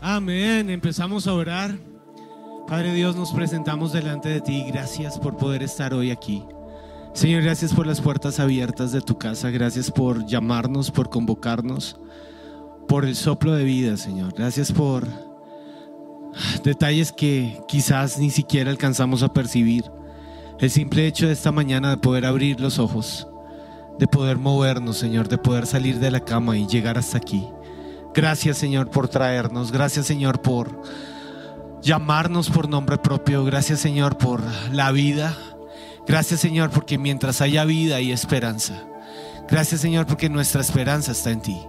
Amén. Empezamos a orar. Padre Dios, nos presentamos delante de ti. Gracias por poder estar hoy aquí. Señor, gracias por las puertas abiertas de tu casa. Gracias por llamarnos, por convocarnos, por el soplo de vida, Señor. Gracias por detalles que quizás ni siquiera alcanzamos a percibir. El simple hecho de esta mañana de poder abrir los ojos, de poder movernos, Señor, de poder salir de la cama y llegar hasta aquí. Gracias Señor por traernos. Gracias Señor por llamarnos por nombre propio. Gracias Señor por la vida. Gracias Señor porque mientras haya vida hay esperanza. Gracias Señor porque nuestra esperanza está en ti.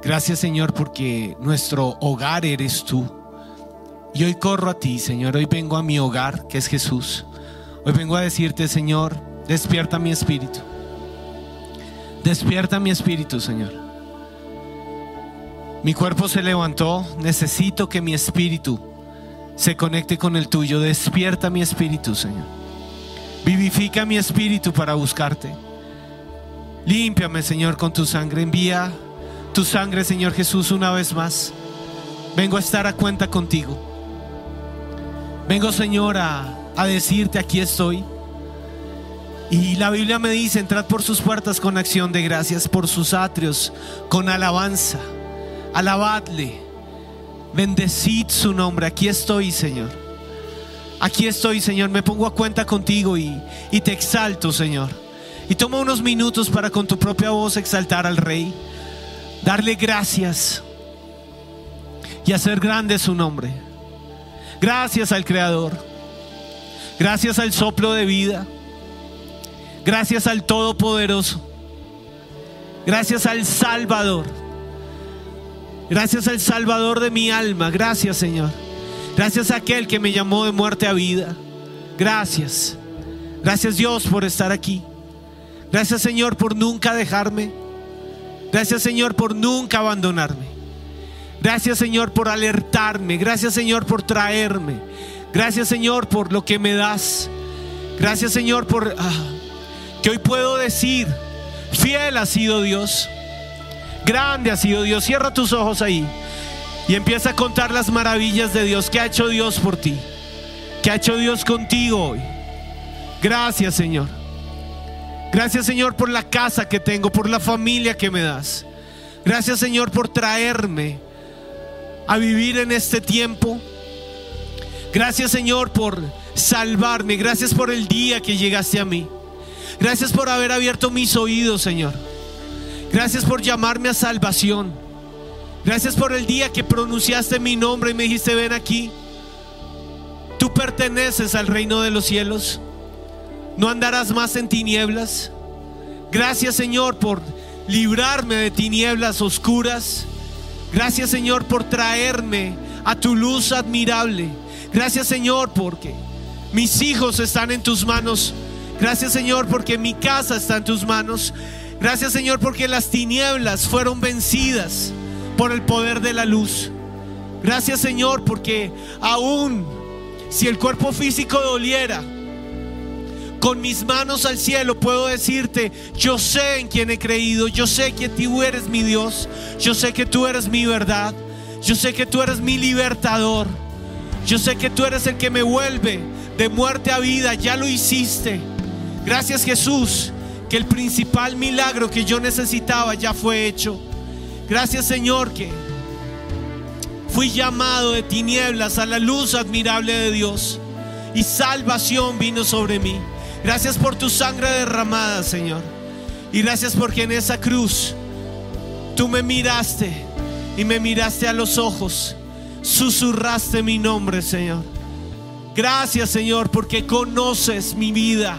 Gracias Señor porque nuestro hogar eres tú. Y hoy corro a ti Señor. Hoy vengo a mi hogar que es Jesús. Hoy vengo a decirte Señor, despierta mi espíritu. Despierta mi espíritu Señor. Mi cuerpo se levantó, necesito que mi espíritu se conecte con el tuyo. Despierta mi espíritu, Señor. Vivifica mi espíritu para buscarte. Límpiame, Señor, con tu sangre. Envía tu sangre, Señor Jesús, una vez más. Vengo a estar a cuenta contigo. Vengo, Señor, a, a decirte, aquí estoy. Y la Biblia me dice, entrad por sus puertas con acción de gracias, por sus atrios, con alabanza alabadle, bendecid su nombre. Aquí estoy, Señor. Aquí estoy, Señor. Me pongo a cuenta contigo y, te exalto, Señor. Y toma unos minutos para con tu propia voz exaltar al Rey, darle gracias y hacer grande su nombre. Gracias al Creador. Gracias al soplo de vida. Gracias al Todopoderoso. Gracias al Salvador. Gracias al Salvador de mi alma. Gracias Señor. Gracias a aquel que me llamó de muerte a vida. Gracias. Gracias Dios por estar aquí. Gracias Señor por nunca dejarme. Gracias Señor por nunca abandonarme. Gracias Señor por alertarme. Gracias Señor por traerme. Gracias Señor por lo que me das. Gracias Señor por ah, que hoy puedo decir, fiel ha sido Dios. Grande ha sido Dios. Cierra tus ojos ahí y empieza a contar las maravillas de Dios. que ha hecho Dios por ti? que ha hecho Dios contigo hoy? Gracias, Señor. Gracias, Señor, por la casa que tengo, por la familia que me das. Gracias, Señor, por traerme a vivir en este tiempo. Gracias, Señor, por salvarme. Gracias por el día que llegaste a mí. Gracias por haber abierto mis oídos, Señor. Gracias por llamarme a salvación. Gracias por el día que pronunciaste mi nombre y me dijiste, ven aquí. Tú perteneces al reino de los cielos. No andarás más en tinieblas. Gracias Señor por librarme de tinieblas oscuras. Gracias Señor por traerme a tu luz admirable. Gracias Señor porque mis hijos están en tus manos. Gracias Señor porque mi casa está en tus manos. Gracias Señor porque las tinieblas fueron vencidas por el poder de la luz. Gracias Señor porque aún si el cuerpo físico doliera, con mis manos al cielo puedo decirte, yo sé en quién he creído, yo sé que tú eres mi Dios, yo sé que tú eres mi verdad, yo sé que tú eres mi libertador, yo sé que tú eres el que me vuelve de muerte a vida, ya lo hiciste. Gracias Jesús que el principal milagro que yo necesitaba ya fue hecho. Gracias Señor que fui llamado de tinieblas a la luz admirable de Dios y salvación vino sobre mí. Gracias por tu sangre derramada, Señor. Y gracias porque en esa cruz tú me miraste y me miraste a los ojos. Susurraste mi nombre, Señor. Gracias, Señor, porque conoces mi vida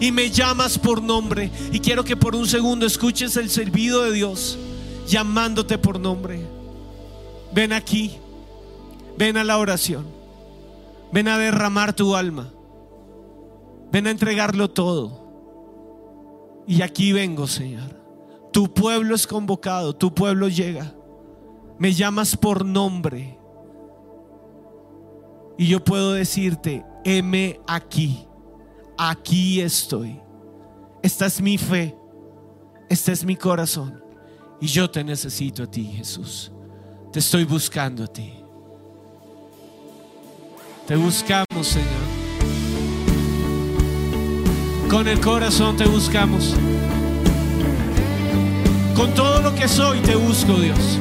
y me llamas por nombre. Y quiero que por un segundo escuches el servido de Dios llamándote por nombre. Ven aquí, ven a la oración. Ven a derramar tu alma. Ven a entregarlo todo. Y aquí vengo, Señor. Tu pueblo es convocado, tu pueblo llega. Me llamas por nombre. Y yo puedo decirte, heme aquí. Aquí estoy. Esta es mi fe. Este es mi corazón. Y yo te necesito a ti, Jesús. Te estoy buscando a ti. Te buscamos, Señor. Con el corazón te buscamos. Con todo lo que soy te busco, Dios.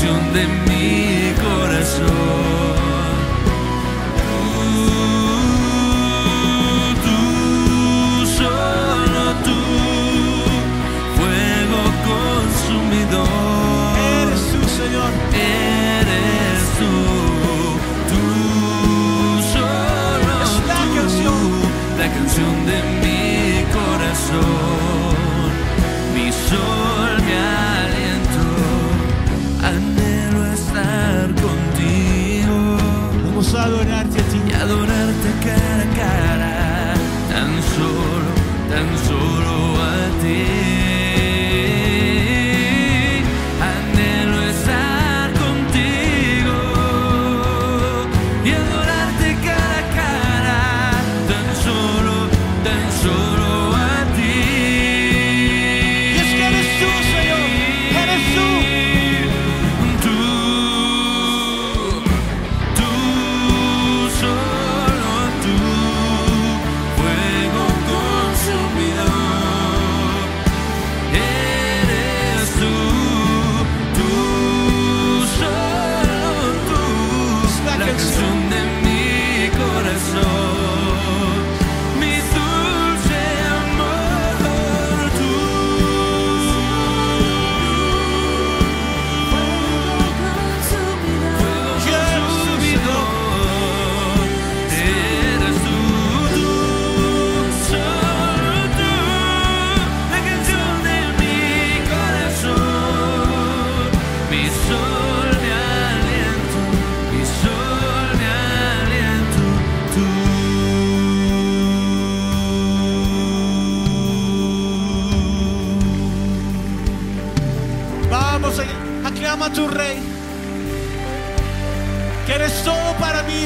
Canción de mi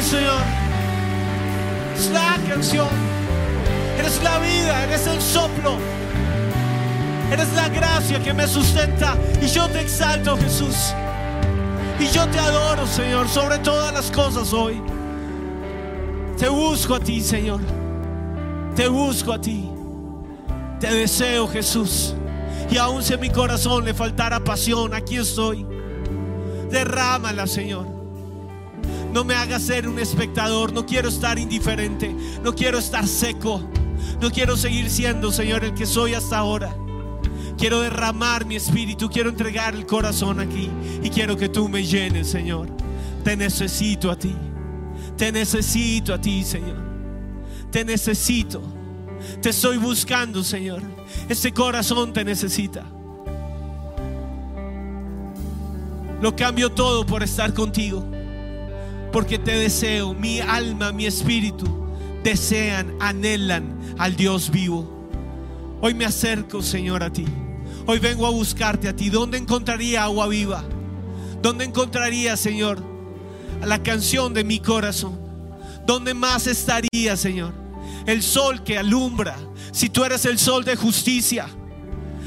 Señor. Es la canción. Eres la vida, eres el soplo. Eres la gracia que me sustenta. Y yo te exalto, Jesús. Y yo te adoro, Señor, sobre todas las cosas hoy. Te busco a ti, Señor. Te busco a ti. Te deseo, Jesús. Y aun si a mi corazón le faltara pasión, aquí estoy. Derrámala, Señor. No me hagas ser un espectador. No quiero estar indiferente. No quiero estar seco. No quiero seguir siendo, Señor, el que soy hasta ahora. Quiero derramar mi espíritu. Quiero entregar el corazón aquí. Y quiero que tú me llenes, Señor. Te necesito a ti. Te necesito a ti, Señor. Te necesito. Te estoy buscando, Señor. Este corazón te necesita. Lo cambio todo por estar contigo. Porque te deseo. Mi alma, mi espíritu desean, anhelan al Dios vivo. Hoy me acerco, Señor, a ti. Hoy vengo a buscarte a ti. ¿Dónde encontraría agua viva? ¿Dónde encontraría, Señor, la canción de mi corazón? ¿Dónde más estaría, Señor? El sol que alumbra. Si tú eres el sol de justicia.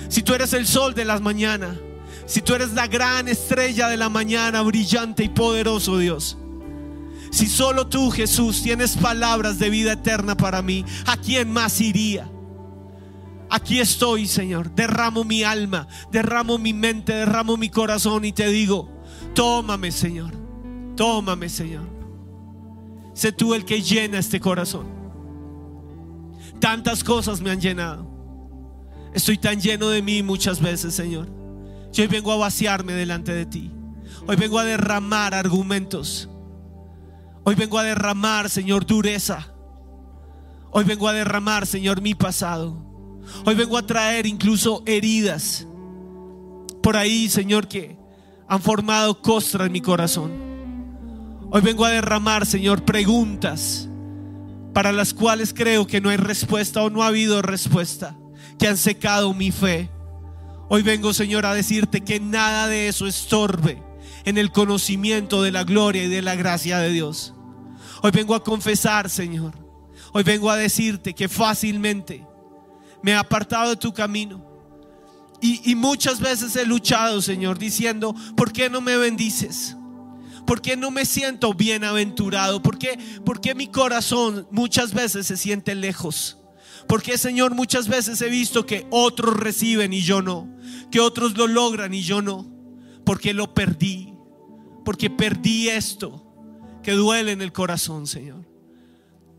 Si tú eres el sol de las mañanas. Si tú eres la gran estrella de la mañana, brillante y poderoso Dios. Si solo tú, Jesús, tienes palabras de vida eterna para mí, ¿a quién más iría? Aquí estoy, Señor. Derramo mi alma, derramo mi mente, derramo mi corazón y te digo, tómame, Señor. Tómame, Señor. Sé tú el que llena este corazón. Tantas cosas me han llenado. Estoy tan lleno de mí muchas veces, Señor. Yo hoy vengo a vaciarme delante de ti. Hoy vengo a derramar argumentos. Hoy vengo a derramar, Señor, dureza. Hoy vengo a derramar, Señor, mi pasado. Hoy vengo a traer incluso heridas por ahí, Señor, que han formado costra en mi corazón. Hoy vengo a derramar, Señor, preguntas para las cuales creo que no hay respuesta o no ha habido respuesta, que han secado mi fe. Hoy vengo, Señor, a decirte que nada de eso estorbe en el conocimiento de la gloria y de la gracia de Dios. Hoy vengo a confesar, Señor. Hoy vengo a decirte que fácilmente me he apartado de tu camino. Y, y, muchas veces he luchado, Señor, diciendo, ¿por qué no me bendices? ¿Por qué no me siento bienaventurado? ¿Por qué, ¿Por qué mi corazón muchas veces se siente lejos? Porque Señor, muchas veces he visto que otros reciben y yo no, que otros lo logran y yo no, porque lo perdí, porque perdí esto que duele en el corazón, Señor.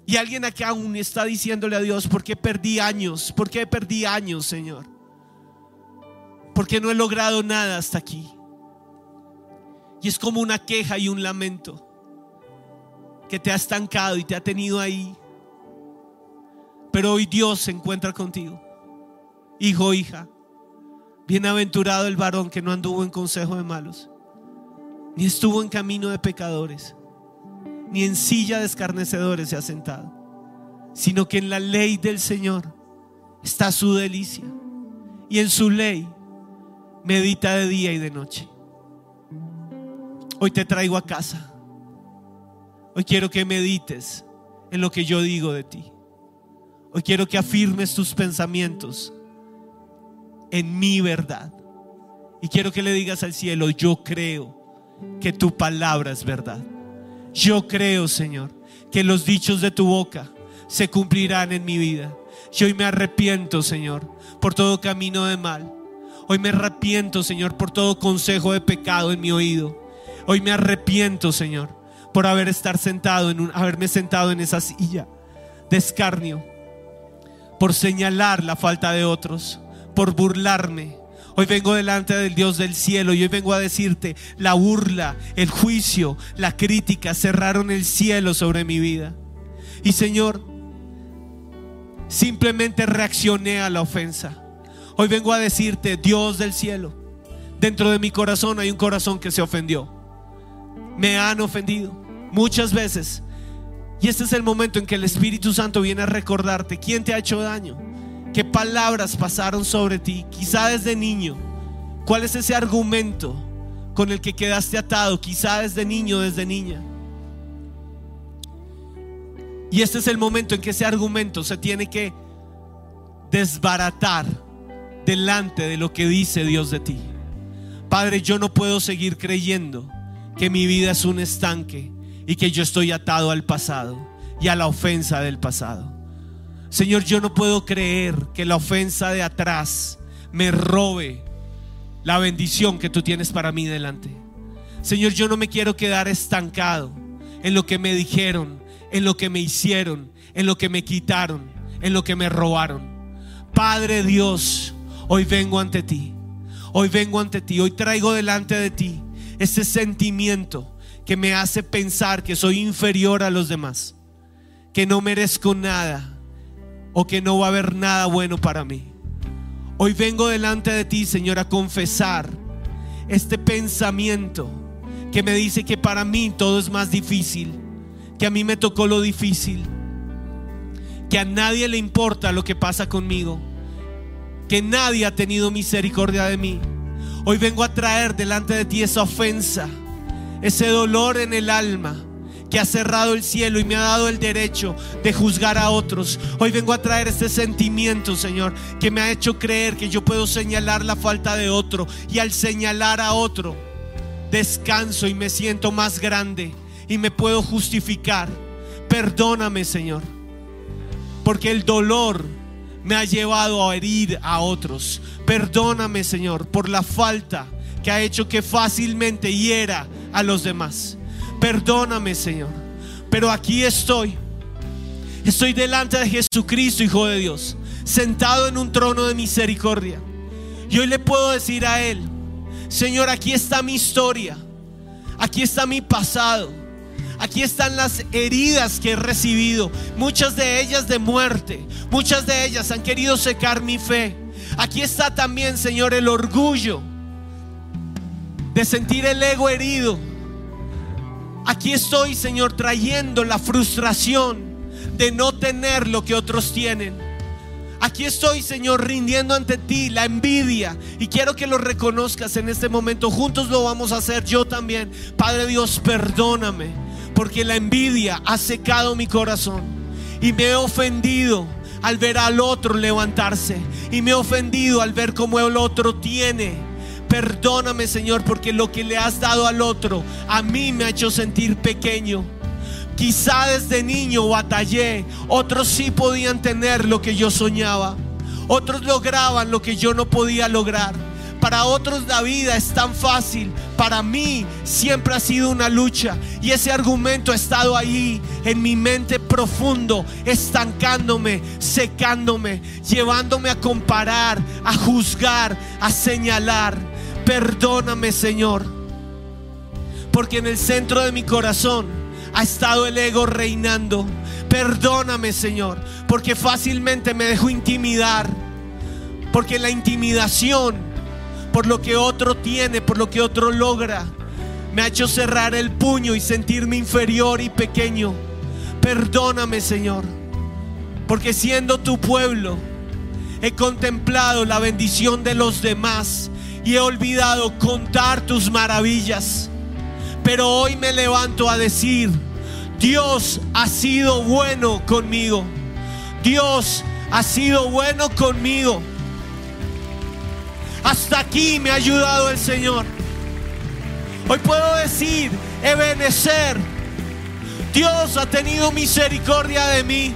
Y alguien aquí aún está diciéndole a Dios, ¿por qué perdí años? ¿Por qué perdí años, Señor? Porque no he logrado nada hasta aquí. Y es como una queja y un lamento que te ha estancado y te ha tenido ahí. Pero hoy Dios se encuentra contigo. Hijo, hija, bienaventurado el varón que no anduvo en consejo de malos, ni estuvo en camino de pecadores ni en silla de escarnecedores se ha sentado, sino que en la ley del Señor está su delicia. Y en su ley medita de día y de noche. Hoy te traigo a casa. Hoy quiero que medites en lo que yo digo de ti. Hoy quiero que afirmes tus pensamientos en mi verdad. Y quiero que le digas al cielo, yo creo que tu palabra es verdad. Yo creo, Señor, que los dichos de tu boca se cumplirán en mi vida. Y hoy me arrepiento, Señor, por todo camino de mal. Hoy me arrepiento, Señor, por todo consejo de pecado en mi oído. Hoy me arrepiento, Señor, por haber estar sentado en haberme sentado en esa silla de escarnio, por señalar la falta de otros, por burlarme, Hoy vengo delante del Dios del cielo y hoy vengo a decirte, la burla, el juicio, la crítica cerraron el cielo sobre mi vida. Y Señor, simplemente reaccioné a la ofensa. Hoy vengo a decirte, Dios del cielo, dentro de mi corazón hay un corazón que se ofendió. Me han ofendido muchas veces. Y este es el momento en que el Espíritu Santo viene a recordarte quién te ha hecho daño ¿Qué palabras pasaron sobre ti? Quizá desde niño. ¿Cuál es ese argumento con el que quedaste atado? Quizá desde niño, desde niña. Y este es el momento en que ese argumento se tiene que desbaratar delante de lo que dice Dios de ti. Padre, yo no puedo seguir creyendo que mi vida es un estanque y que yo estoy atado al pasado, y a la ofensa del pasado. Señor, yo no puedo creer que la ofensa de atrás me robe la bendición que tú tienes para mí delante. Señor, yo no me quiero quedar estancado en lo que me dijeron, en lo que me hicieron, en lo que me quitaron, en lo que me robaron. Padre Dios, hoy vengo ante ti. Hoy vengo ante ti. Hoy traigo delante de ti ese sentimiento que me hace pensar que soy inferior a los demás, que no merezco nada o que no va a haber nada bueno para mí. Hoy vengo delante de ti, Señor, a confesar este pensamiento que me dice que para mí todo es más difícil, que a mí me tocó lo difícil, que a nadie le importa lo que pasa conmigo, que nadie ha tenido misericordia de mí. Hoy vengo a traer delante de ti esa ofensa, ese dolor en el alma que ha cerrado el cielo y me ha dado el derecho de juzgar a otros. Hoy vengo a traer este sentimiento, Señor, que me ha hecho creer que yo puedo señalar la falta de otro y al señalar a otro, descanso y me siento más grande y me puedo justificar. Perdóname, Señor, porque el dolor me ha llevado a herir a otros. Perdóname, Señor, por la falta que ha hecho que fácilmente hiera a los demás. Perdóname, Señor. Pero aquí estoy. Estoy delante de Jesucristo, Hijo de Dios, sentado en un trono de misericordia. Y hoy le puedo decir a Él, Señor, aquí está mi historia. Aquí está mi pasado. Aquí están las heridas que he recibido, muchas de ellas de muerte, muchas de ellas han querido secar mi fe. Aquí está también, Señor, el orgullo de sentir el ego herido. Aquí estoy, Señor, trayendo la frustración de no tener lo que otros tienen. Aquí estoy, Señor, rindiendo ante ti la envidia. Y quiero que lo reconozcas en este momento. Juntos lo vamos a hacer yo también. Padre Dios, perdóname porque la envidia ha secado mi corazón y me he ofendido al ver al otro levantarse y me he ofendido al ver cómo el otro tiene. Perdóname Señor porque lo que le has dado al otro a mí me ha hecho sentir pequeño. Quizá desde niño batallé, otros sí podían tener lo que yo soñaba, otros lograban lo que yo no podía lograr. Para otros la vida es tan fácil. Para mí siempre ha sido una lucha. Y ese argumento ha estado ahí en mi mente profundo, estancándome, secándome, llevándome a comparar, a juzgar, a señalar. Perdóname Señor. Porque en el centro de mi corazón ha estado el ego reinando. Perdóname Señor. Porque fácilmente me dejo intimidar. Porque la intimidación por lo que otro tiene, por lo que otro logra. Me ha hecho cerrar el puño y sentirme inferior y pequeño. Perdóname, Señor, porque siendo tu pueblo, he contemplado la bendición de los demás y he olvidado contar tus maravillas. Pero hoy me levanto a decir, Dios ha sido bueno conmigo. Dios ha sido bueno conmigo. Hasta aquí me ha ayudado el Señor. Hoy puedo decir, Ebenecer, Dios ha tenido misericordia de mí.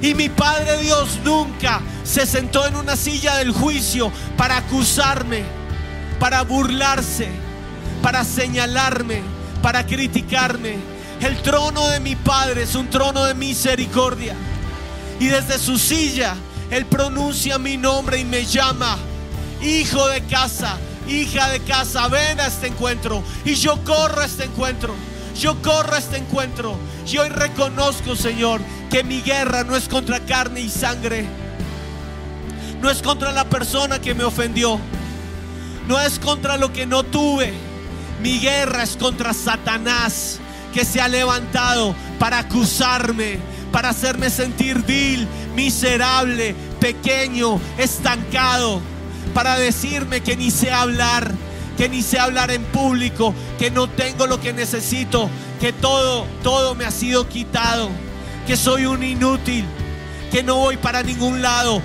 Y mi Padre Dios nunca se sentó en una silla del juicio para acusarme, para burlarse, para señalarme, para criticarme. El trono de mi Padre es un trono de misericordia. Y desde su silla Él pronuncia mi nombre y me llama hijo de casa, hija de casa, ven a este encuentro. Y yo corro a este encuentro. Yo corro a este encuentro. Y hoy reconozco, Señor, que mi guerra no es contra carne y sangre. No es contra la persona que me ofendió. No es contra lo que no tuve. Mi guerra es contra Satanás que se ha levantado para acusarme, para hacerme sentir vil, miserable, pequeño, estancado para decirme que ni sé hablar, que ni sé hablar en público, que no tengo lo que necesito, que todo, todo me ha sido quitado, que soy un inútil, que no voy para ningún lado.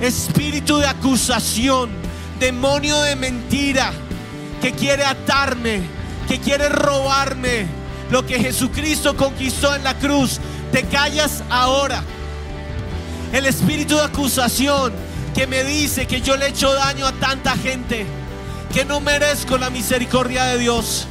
Espíritu de acusación, demonio de mentira, que quiere atarme, que quiere robarme lo que Jesucristo conquistó en la cruz. te callas ahora. El espíritu de acusación que me dice que yo le he hecho daño a tanta gente, que no merezco la misericordia de Dios,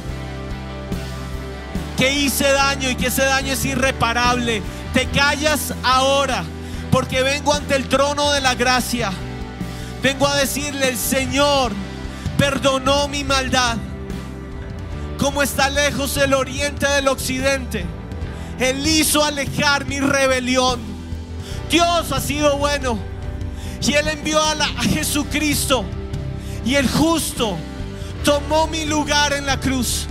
que hice daño y que ese daño es irreparable. Te callas ahora porque vengo ante el trono de la gracia. Vengo a decirle, el Señor perdonó mi maldad. Como está lejos el oriente del occidente, Él hizo alejar mi rebelión. Dios ha sido bueno. Y Él envió a, Jesucristo. Y el justo tomó mi lugar en la cruz.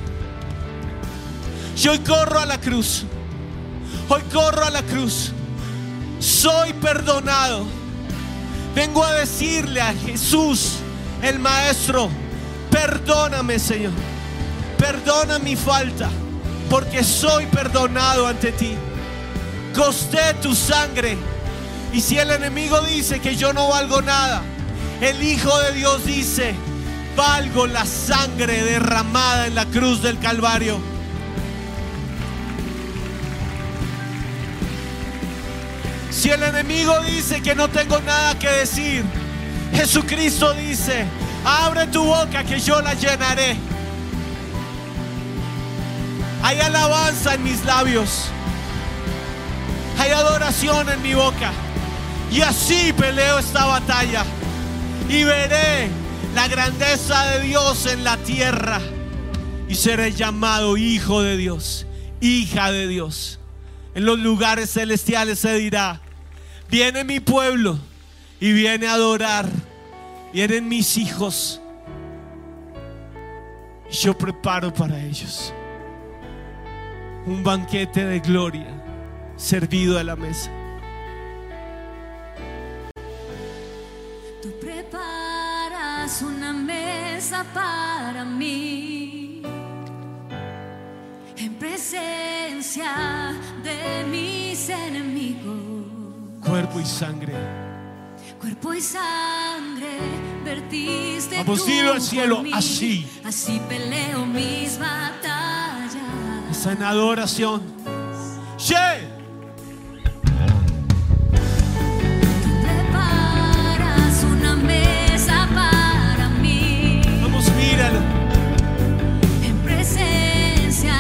Y hoy corro a la cruz. Hoy corro a la cruz. Soy perdonado. Vengo a decirle a Jesús, el Maestro, perdóname Señor. Perdona mi falta, porque soy perdonado ante ti. Costé tu sangre. Y si el enemigo dice que yo no valgo nada, el Hijo de Dios dice, valgo la sangre derramada en la cruz del Calvario. Si el enemigo dice que no tengo nada que decir, Jesucristo dice, abre tu boca que yo la llenaré. Hay alabanza en mis labios. Hay adoración en mi boca. Y así peleo esta batalla. Y veré la grandeza de Dios en la tierra. Y seré llamado hijo de Dios, hija de Dios. En los lugares celestiales se dirá, viene mi pueblo y viene a adorar. Vienen mis hijos. Y yo preparo para ellos un banquete de gloria servido a la mesa. Tú preparas una mesa para mí en presencia de mis enemigos. Cuerpo y sangre. Cuerpo y sangre vertiste Vamos, dilo al cielo, mí. así. Así peleo mis batallas. Está en adoración. Yeah. Preparas una mesa para mí Vamos, míralo. en presencia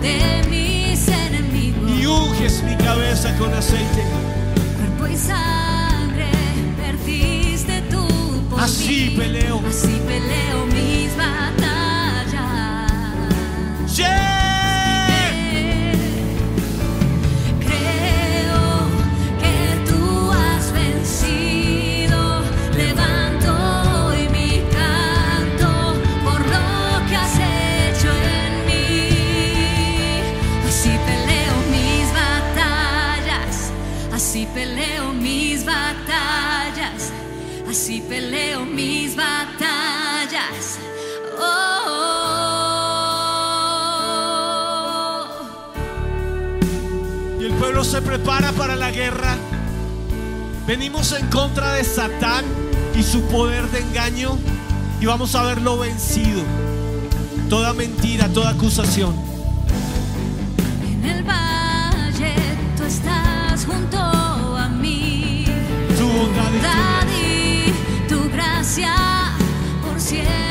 de mis enemigos. Y unges mi cabeza con aceite. Por Así mí. peleo. Prepara para la guerra. Venimos en contra de Satán y su poder de engaño y vamos a verlo vencido. Toda mentira, toda acusación. En el valle tú estás junto a mí. Tu bondad y tu Bondad y tu gracia por siempre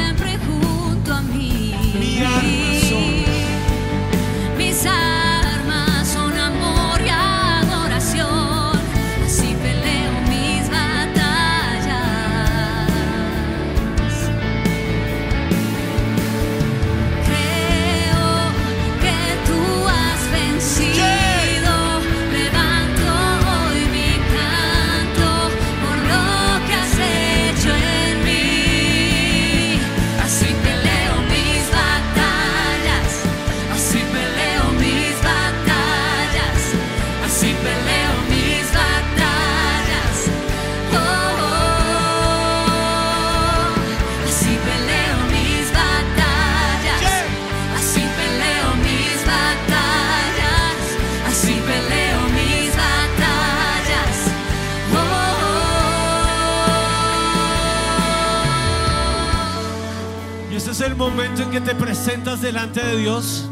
momento en que te presentas delante de Dios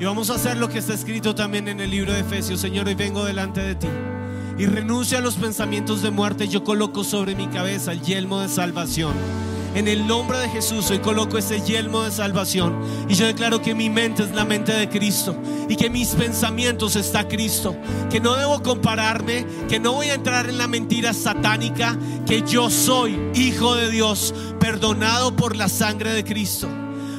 Y vamos a hacer lo que está escrito también en el libro de Efesios. Señor, hoy vengo delante de ti. Y renuncio a los pensamientos de muerte. Yo coloco sobre mi cabeza el yelmo de salvación. En el nombre de Jesús hoy coloco ese yelmo de salvación. Y yo declaro que mi mente es la mente de Cristo. Y que mis pensamientos está Cristo. Que no debo compararme. Que no voy a entrar en la mentira satánica. Que yo soy hijo de Dios. Perdonado por la sangre de Cristo.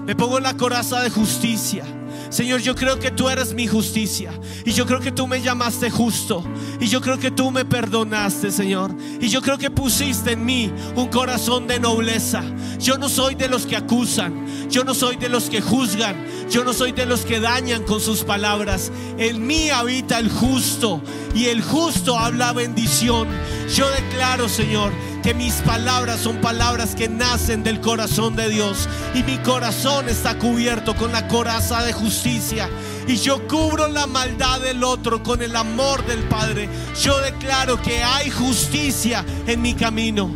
Me pongo la coraza de justicia. Señor, yo creo que tú eres mi justicia. Y yo creo que tú me llamaste justo. Y yo creo que tú me perdonaste, Señor. Y yo creo que pusiste en mí un corazón de nobleza. Yo no soy de los que acusan. Yo no soy de los que juzgan. Yo no soy de los que dañan con sus palabras. En mí habita el justo. Y el justo habla bendición. Yo declaro, Señor, que mis palabras son palabras que nacen del corazón de Dios y mi corazón está cubierto con la coraza de justicia y yo cubro la maldad del otro con el amor del Padre. Yo declaro que hay justicia en mi camino.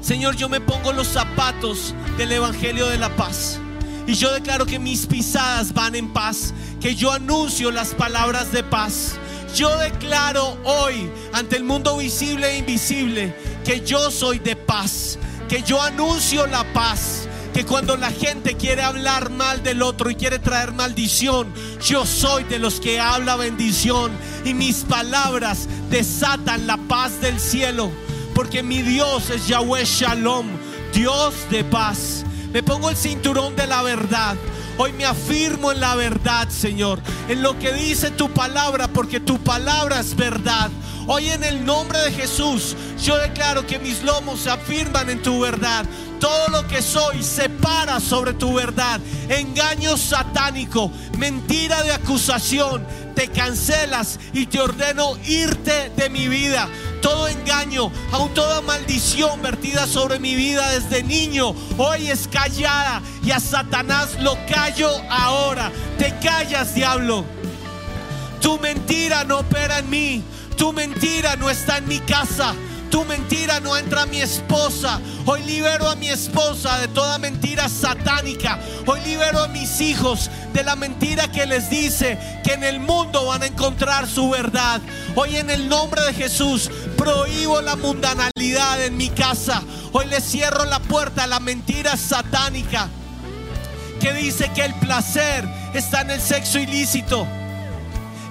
Señor, yo me pongo los zapatos del Evangelio de la Paz. Y yo declaro que mis pisadas van en paz, que yo anuncio las palabras de paz. Yo declaro hoy ante el mundo visible e invisible que yo soy de paz, que yo anuncio la paz, que cuando la gente quiere hablar mal del otro y quiere traer maldición, yo soy de los que habla bendición y mis palabras desatan la paz del cielo, porque mi Dios es Yahweh Shalom, Dios de paz. Me pongo el cinturón de la verdad. Hoy me afirmo en la verdad, Señor, en lo que dice tu palabra, porque tu palabra es verdad. Hoy en el nombre de Jesús, yo declaro que mis lomos se afirman en tu verdad. Todo lo que soy se para sobre tu verdad. Engaño satánico, mentira de acusación, te cancelas y te ordeno irte de mi vida. Todo engaño, aún toda maldición vertida sobre mi vida desde niño, hoy es callada y a Satanás lo callo ahora. Te callas, diablo. Tu mentira no opera en mí. Tu mentira no está en mi casa. Tu mentira no entra a mi esposa. Hoy libero a mi esposa de toda mentira satánica. Hoy libero a mis hijos de la mentira que les dice que en el mundo van a encontrar su verdad. Hoy en el nombre de Jesús prohíbo la mundanalidad en mi casa. Hoy le cierro la puerta a la mentira satánica que dice que el placer está en el sexo ilícito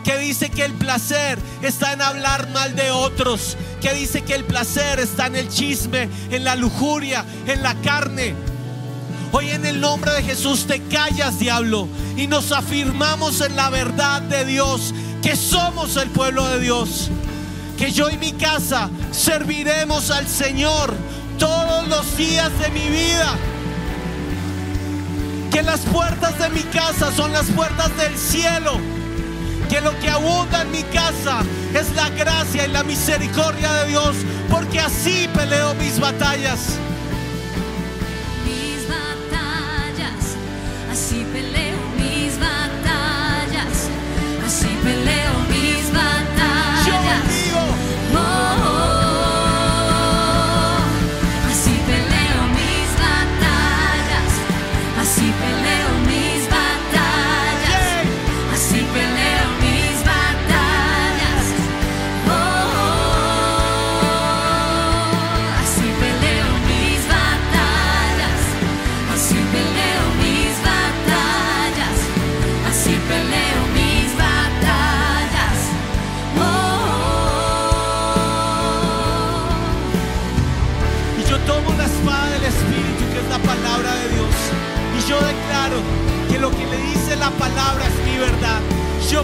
que dice que el placer está en hablar mal de otros, que dice que el placer está en el chisme, en la lujuria, en la carne. Hoy en el nombre de Jesús te callas, diablo, y nos afirmamos en la verdad de Dios, que somos el pueblo de Dios, que yo y mi casa serviremos al Señor todos los días de mi vida. Que las puertas de mi casa son las puertas del cielo que lo que abunda en mi casa es la gracia y la misericordia de Dios, porque así peleo mis batallas.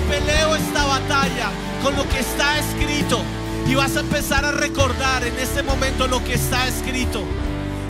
Peleo esta batalla con lo que está escrito. Y vas a empezar a recordar en este momento lo que está escrito.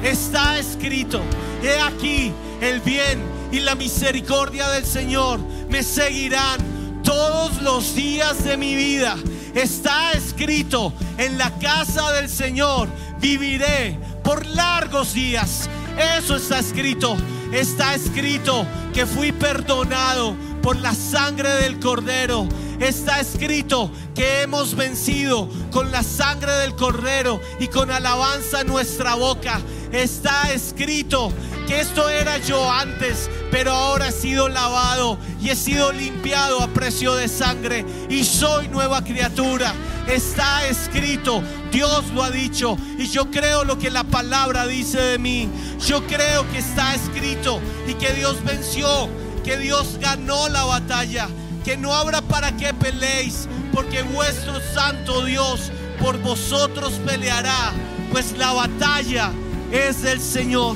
Está escrito. He aquí el bien y la misericordia del Señor me seguirán todos los días de mi vida. Está escrito en la casa del Señor viviré por largos días. Eso está escrito. Está escrito que fui perdonado por la sangre del cordero. Está escrito que hemos vencido con la sangre del cordero y con alabanza en nuestra boca. está escrito que esto era yo antes, pero ahora he sido lavado y he sido limpiado a precio de sangre y soy nueva criatura. Está escrito, Dios lo ha dicho y yo creo lo que la palabra dice de mí. Yo creo que está escrito y que Dios venció, que Dios ganó la batalla, que no habrá para qué peleéis, porque vuestro santo Dios por vosotros peleará, pues la batalla es del Señor.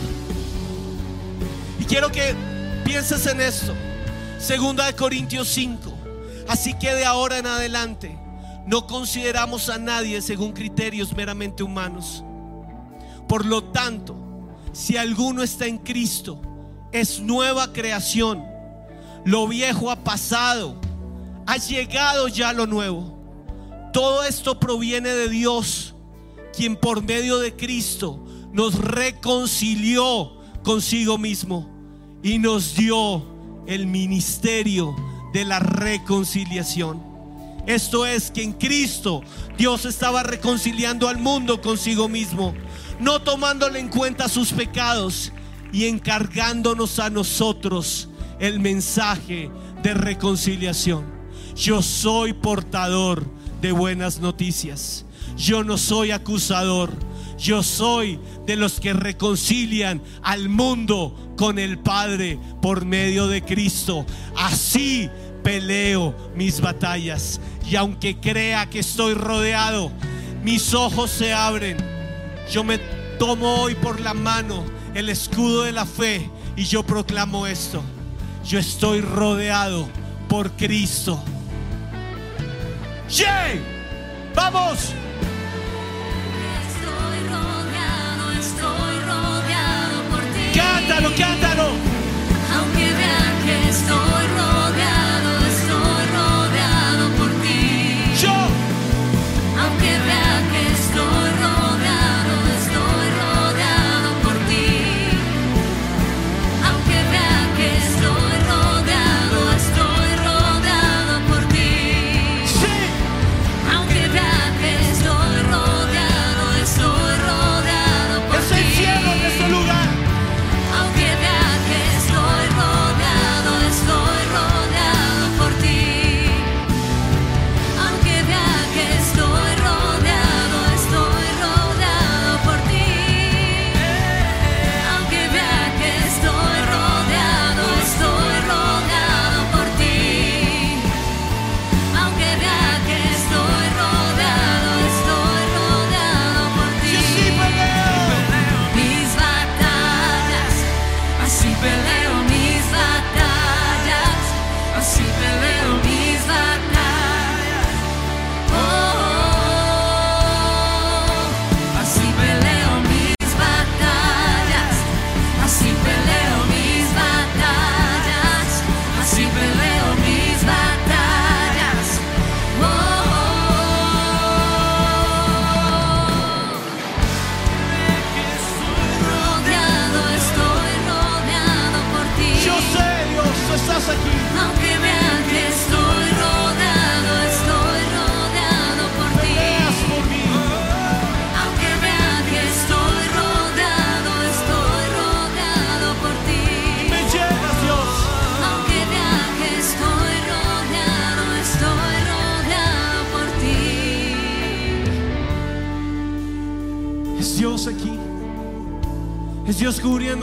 Y quiero que pienses en esto. Segunda de Corintios 5. Así que de ahora en adelante no consideramos a nadie según criterios meramente humanos. Por lo tanto, si alguno está en Cristo, es nueva creación. Lo viejo ha pasado, ha llegado ya lo nuevo. Todo esto proviene de Dios, quien por medio de Cristo nos reconcilió consigo mismo y nos dio el ministerio de la reconciliación. Esto es que en Cristo Dios estaba reconciliando al mundo consigo mismo, no tomándole en cuenta sus pecados y encargándonos a nosotros el mensaje de reconciliación. Yo soy portador de buenas noticias. Yo no soy acusador. Yo soy de los que reconcilian al mundo con el Padre por medio de Cristo. Así peleo mis batallas. Y aunque crea que estoy rodeado, mis ojos se abren. Yo me tomo hoy por la mano el escudo de la fe y yo proclamo esto. Yo estoy rodeado por Cristo. ¡Yay! ¡Vamos! Estoy rodeado, estoy rodeado por ti. ¡Cántalo, cántalo! Aunque vean que estoy rodeado,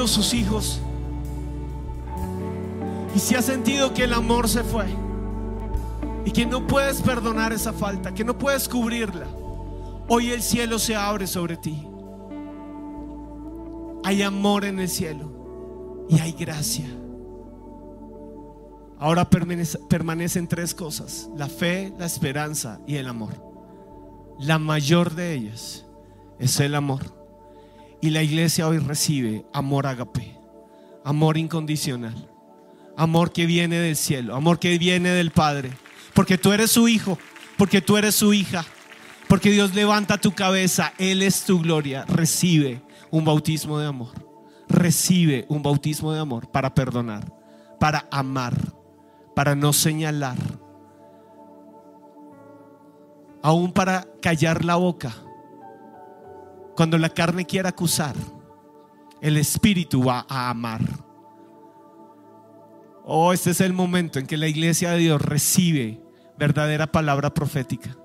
sus hijos. Y si has sentido que el amor se fue y que no puedes perdonar esa falta, que no puedes cubrirla, hoy el cielo se abre sobre ti. Hay amor en el cielo y hay gracia. Ahora permanece- permanecen tres cosas, la fe, la esperanza y el amor. La mayor de ellas es el amor. Y la iglesia hoy recibe amor agape, amor incondicional, amor que viene del cielo, amor que viene del Padre, porque tú eres su hijo, porque tú eres su hija, porque Dios levanta tu cabeza, Él es tu gloria, recibe un bautismo de amor, recibe un bautismo de amor para perdonar, para amar, para no señalar, aún para callar la boca cuando la carne quiera acusar, el Espíritu va a amar. Oh, este es el momento en que la iglesia de Dios recibe verdadera palabra profética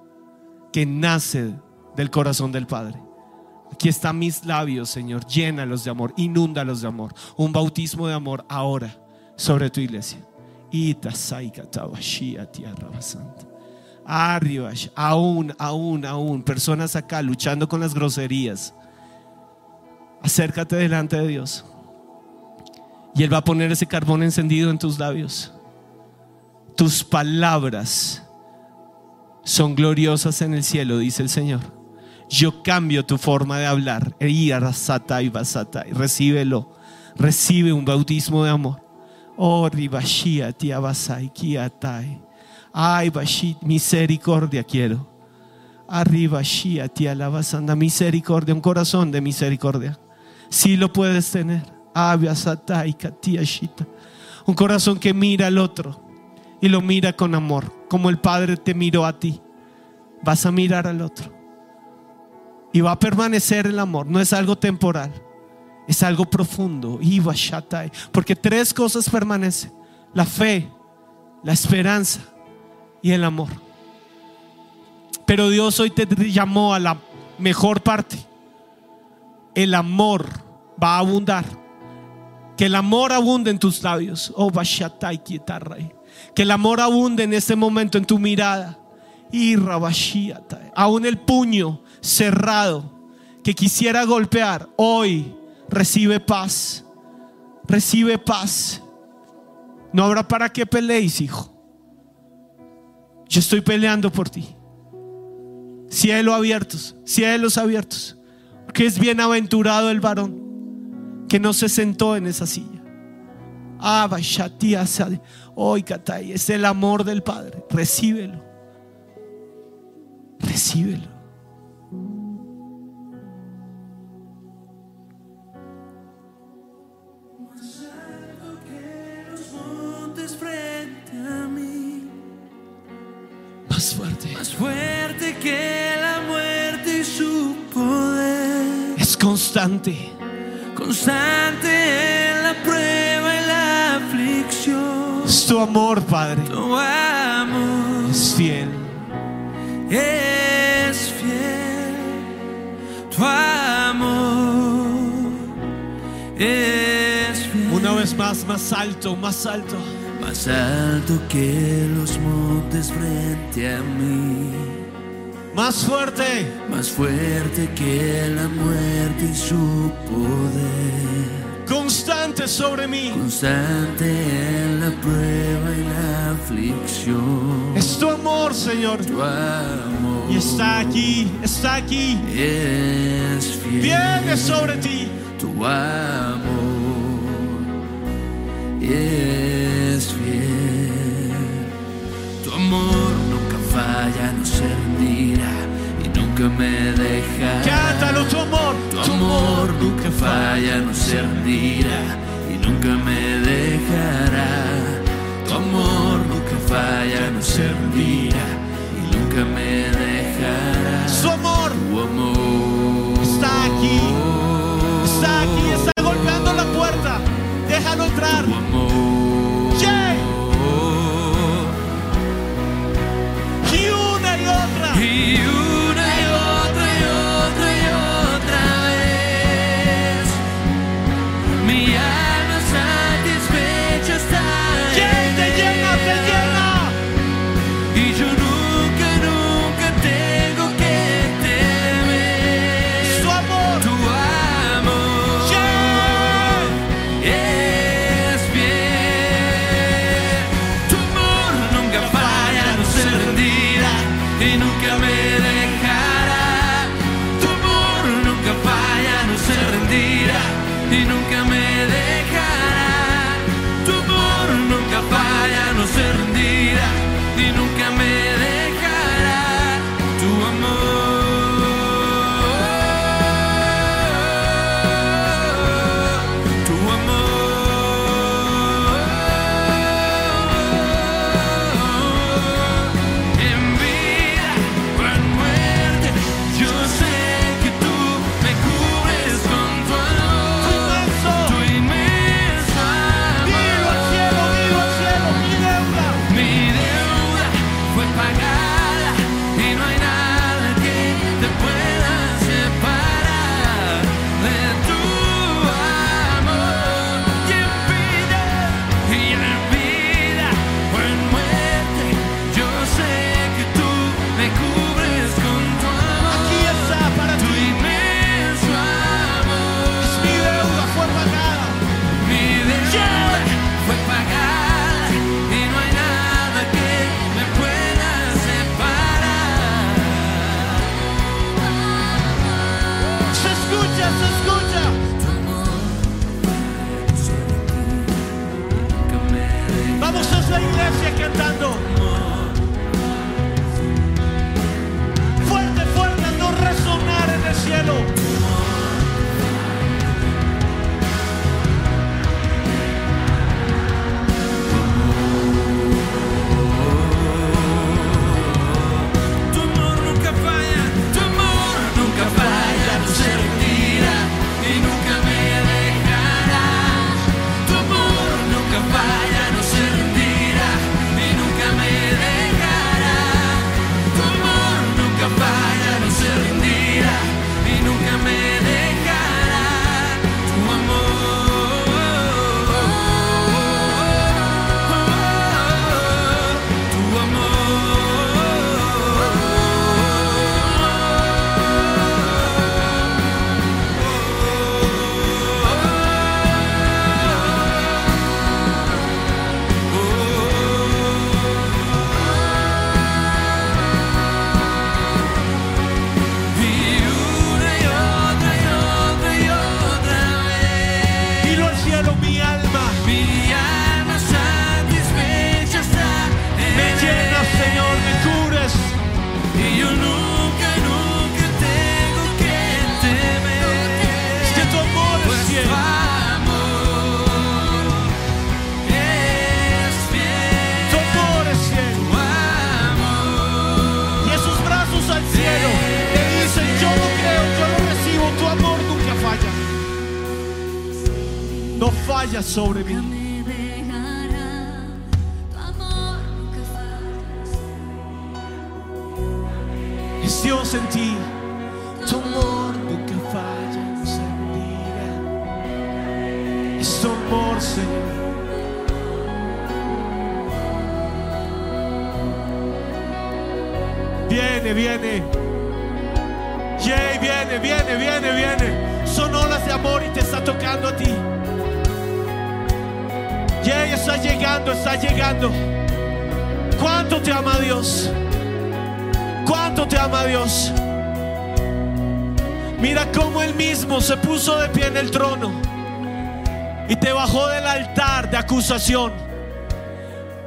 que nace del corazón del Padre. Aquí están mis labios, Señor, llénalos de amor, inúndalos de amor. Un bautismo de amor ahora sobre tu iglesia. Ita saika tawashia tierra basanta. Arriba, aún, aún, aún, personas acá luchando con las groserías. Acércate delante de Dios. Y Él va a poner ese carbón encendido en tus labios. Tus palabras son gloriosas en el cielo, dice el Señor. Yo cambio tu forma de hablar. Y recíbelo. Recibe un bautismo de amor. Oh, ribashia tiabasai kiatai. Ay, bashit, misericordia quiero. Arriba, shia, tía lavasanda, misericordia, un corazón de misericordia. Si lo puedes tener. Un corazón que mira al otro y lo mira con amor, como el Padre te miró a ti. Vas a mirar al otro. Y va a permanecer el amor, no es algo temporal, es algo profundo. Porque tres cosas permanecen: la fe, la esperanza y el amor. Pero Dios hoy te llamó a la mejor parte. El amor va a abundar. Que el amor abunde en tus labios. Oh. Que el amor abunde en este momento en tu mirada. Y. Aún el puño cerrado que quisiera golpear, hoy recibe paz. Recibe paz. No habrá para qué peleéis, hijo. Yo estoy peleando por ti. Cielos abiertos, cielos abiertos. Que es bienaventurado el varón que no se sentó en esa silla. Ah, Hoy, Katay, es el amor del Padre. Recíbelo. Recíbelo. Más fuerte. Más fuerte que la muerte y su poder. Es constante. Constante en la prueba y la aflicción. Es tu amor, Padre. Tu amor Es fiel. es fiel. Tu amor es fiel. Una vez más, más alto, más alto. Más alto que los montes frente a mí. Más fuerte. Más fuerte que la muerte y su poder. Constante sobre mí. Constante en la prueba y la aflicción. Es tu amor, Señor. Tu amor Y está aquí, está aquí. es fiel. Viene sobre ti. Tu amor amor nunca falla, no se rendirá y nunca me deja. Cántalo, tu amor. Tu amor nunca falla, no se rendirá y nunca me dejará. Tu amor nunca falla, no se rendirá y nunca me dejará. Su amor Tu amor está aquí. Está aquí, está golpeando la puerta. Déjalo entrar. Tu amor.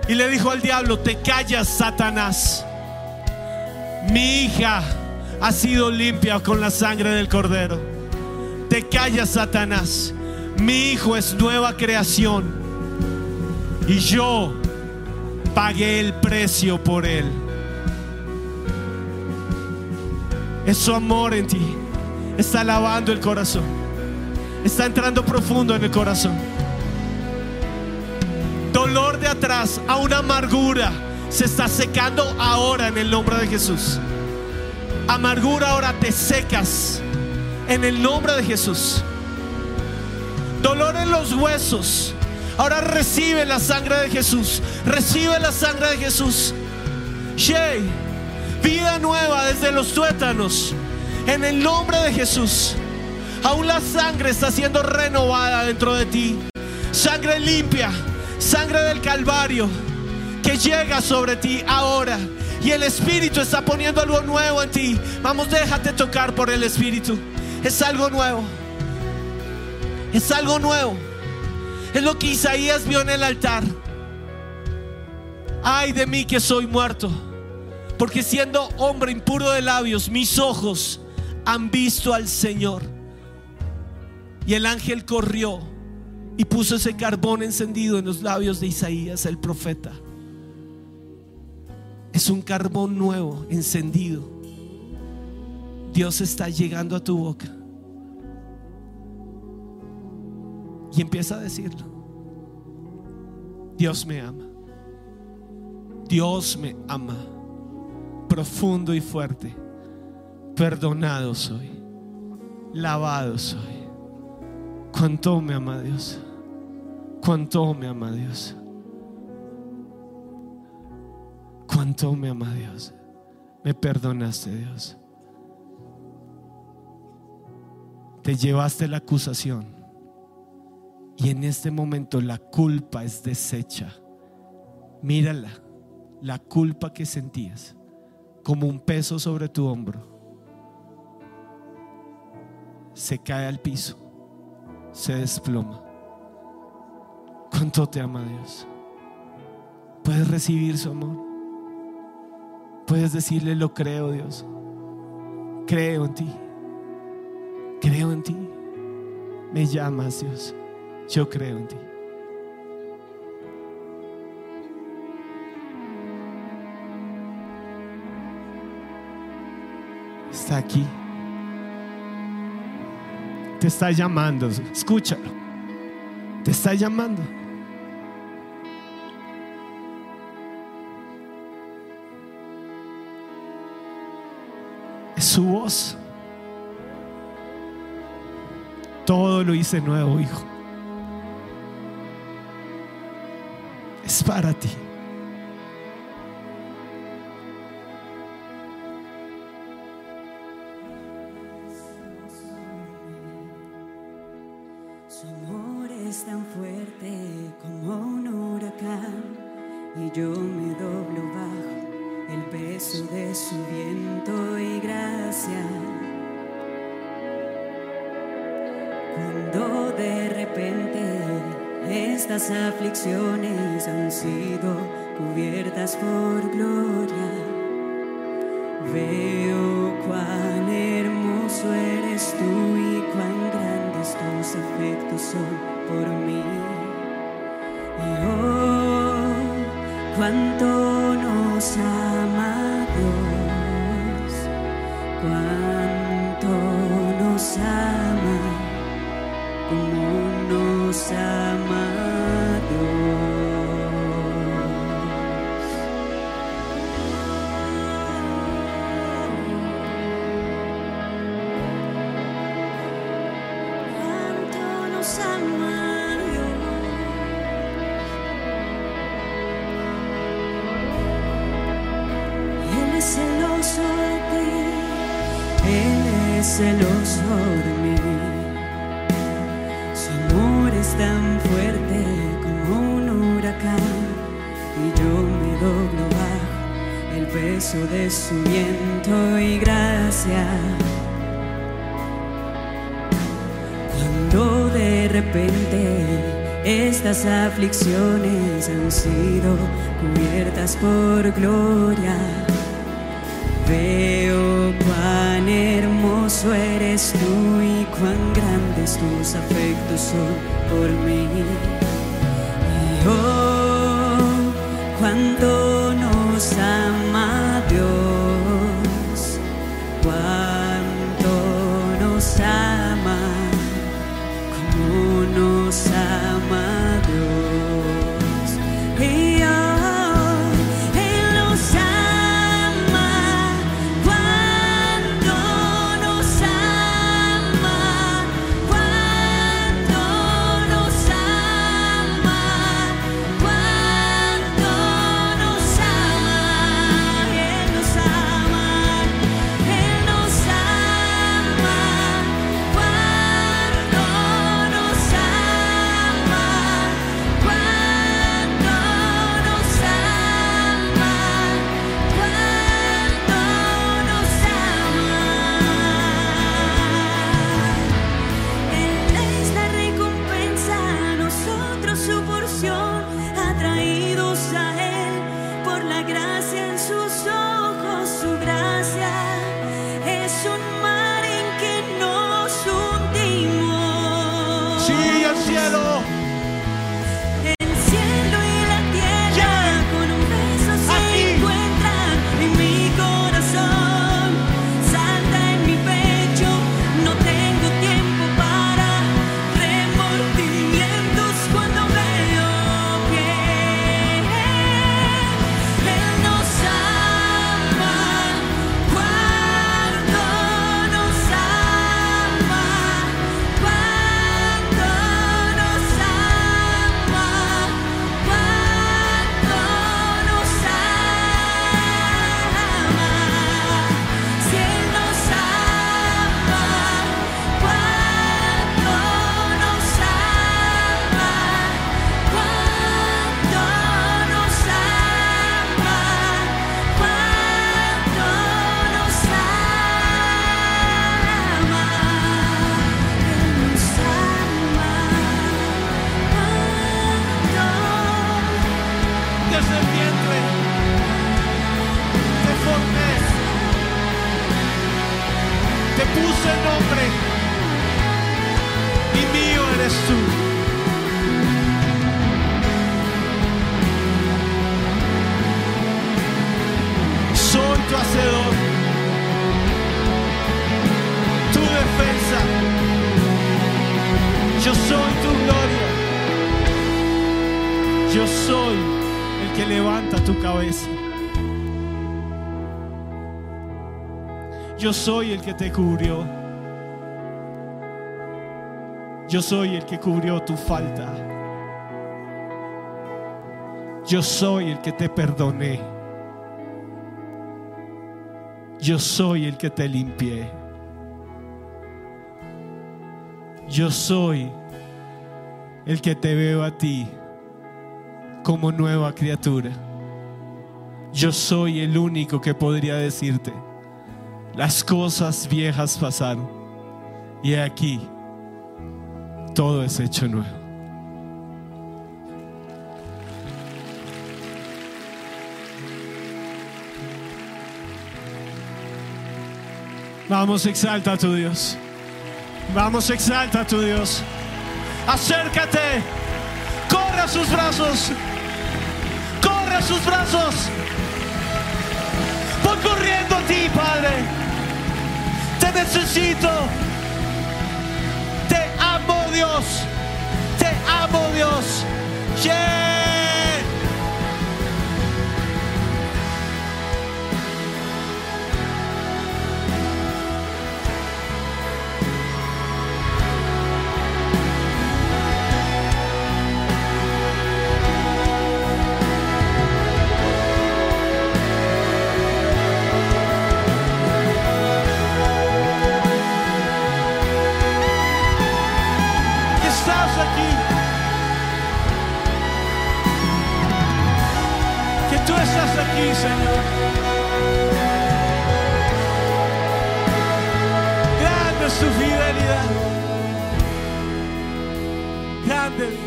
Y le dijo al diablo, te callas, Satanás. Mi hija ha sido limpia con la sangre del cordero. Te callas, Satanás. Mi hijo es nueva creación y yo pagué el precio por él. Es su amor en ti. Está lavando el corazón. Está entrando profundo en el corazón. Dolor de atrás a una amargura se está secando ahora en el nombre de Jesús. Amargura ahora te secas en el nombre de Jesús. Dolor en los huesos. Ahora recibe la sangre de Jesús. Recibe la sangre de Jesús. Shay, vida nueva desde los tuétanos. En el nombre de Jesús. Aún la sangre está siendo renovada dentro de ti. Sangre limpia. Sangre del Calvario. Que llega sobre ti ahora. Y el Espíritu está poniendo algo nuevo en ti. Vamos, déjate tocar por el Espíritu. Es algo nuevo. Es algo nuevo. Es lo que Isaías vio en el altar. Ay de mí que soy muerto. Porque siendo hombre impuro de labios, mis ojos han visto al Señor. Y el ángel corrió y puso ese carbón encendido en los labios de Isaías, el profeta. Es un carbón nuevo, encendido. Dios está llegando a tu boca. Y empieza a decirlo. Dios me ama. Dios me ama profundo y fuerte. Perdonado soy, lavado soy. Cuánto me ama Dios, cuánto me ama Dios, cuánto me ama Dios. Me perdonaste Dios. Te llevaste la acusación y en este momento la culpa es deshecha. Mírala, la culpa que sentías como un peso sobre tu hombro se cae al piso, se desploma. ¿Cuánto te ama Dios? Puedes recibir su amor. Puedes decirle, lo creo Dios. Creo en ti. Creo en ti. Me llamas Dios. Yo creo en ti. Está aquí. Te está llamando. Escúchalo. Te está llamando. Es su voz. Todo lo hice nuevo, hijo. Es para ti. Como nos ama Dios. Cuando de repente estas aflicciones han sido cubiertas por gloria, veo cuán hermoso eres tú y cuán grandes tus afectos son por mí. Oh, cuánto Yo soy el que levanta tu cabeza. Yo soy el que te cubrió. Yo soy el que cubrió tu falta. Yo soy el que te perdoné. Yo soy el que te limpié. Yo soy el que te veo a ti como nueva criatura. Yo soy el único que podría decirte, las cosas viejas pasaron y aquí, todo es hecho nuevo. Vamos, exalta a tu Dios. Vamos, exalta a tu Dios. Acércate. Corre a sus brazos. Sus brazos. Voy corriendo a ti, Padre. Te necesito. Te amo, Dios. Te amo, Dios. Yeah. Señor. Grande es tu fidelidad. Grande Dios.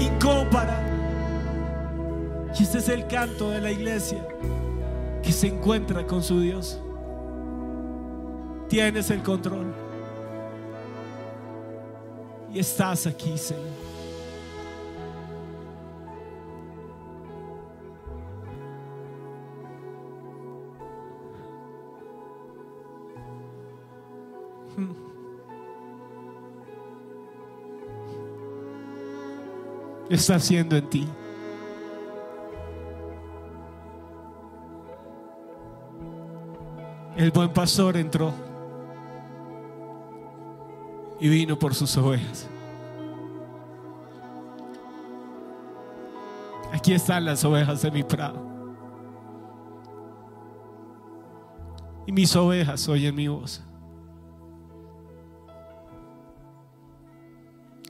Incómpara. Y este es el canto de la iglesia que se encuentra con su Dios. Tienes el control. Y estás aquí, Señor. Está haciendo en ti. El buen pastor entró y vino por sus ovejas. Aquí están las ovejas de mi prado. Y mis ovejas oyen mi voz.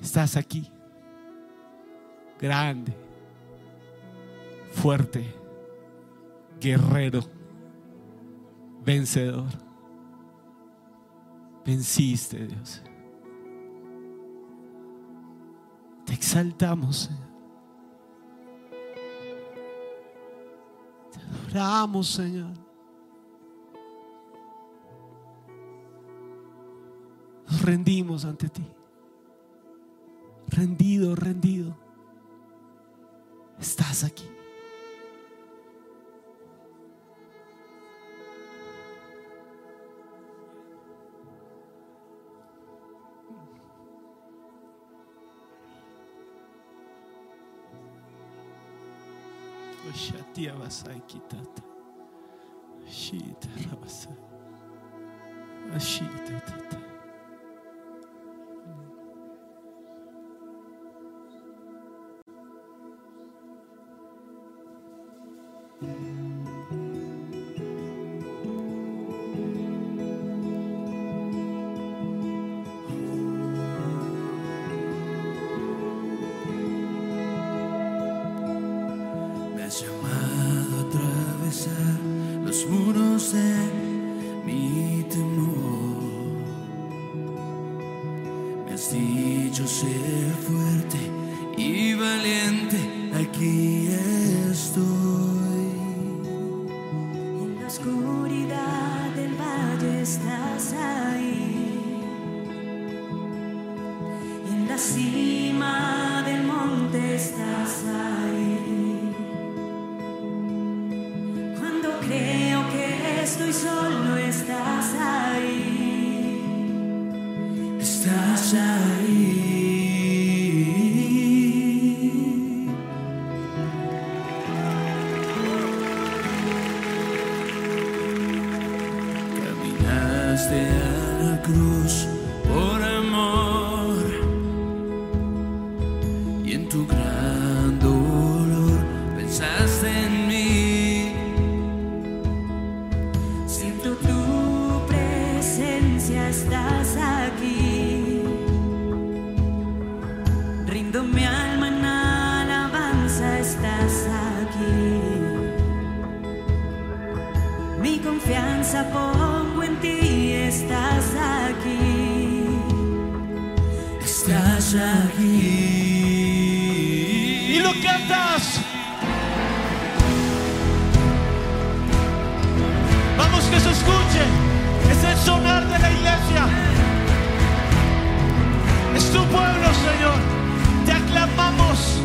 Estás aquí. Grande, fuerte, guerrero, vencedor. Venciste, Dios. Te exaltamos. Te adoramos, Señor. Nos rendimos ante ti. Rendido, rendido. estás aqui. Shatia vasai kitata. Tata. Y lo cantas. Vamos que se escuche. Es el sonar de la iglesia. Es tu pueblo, Señor. Te aclamamos.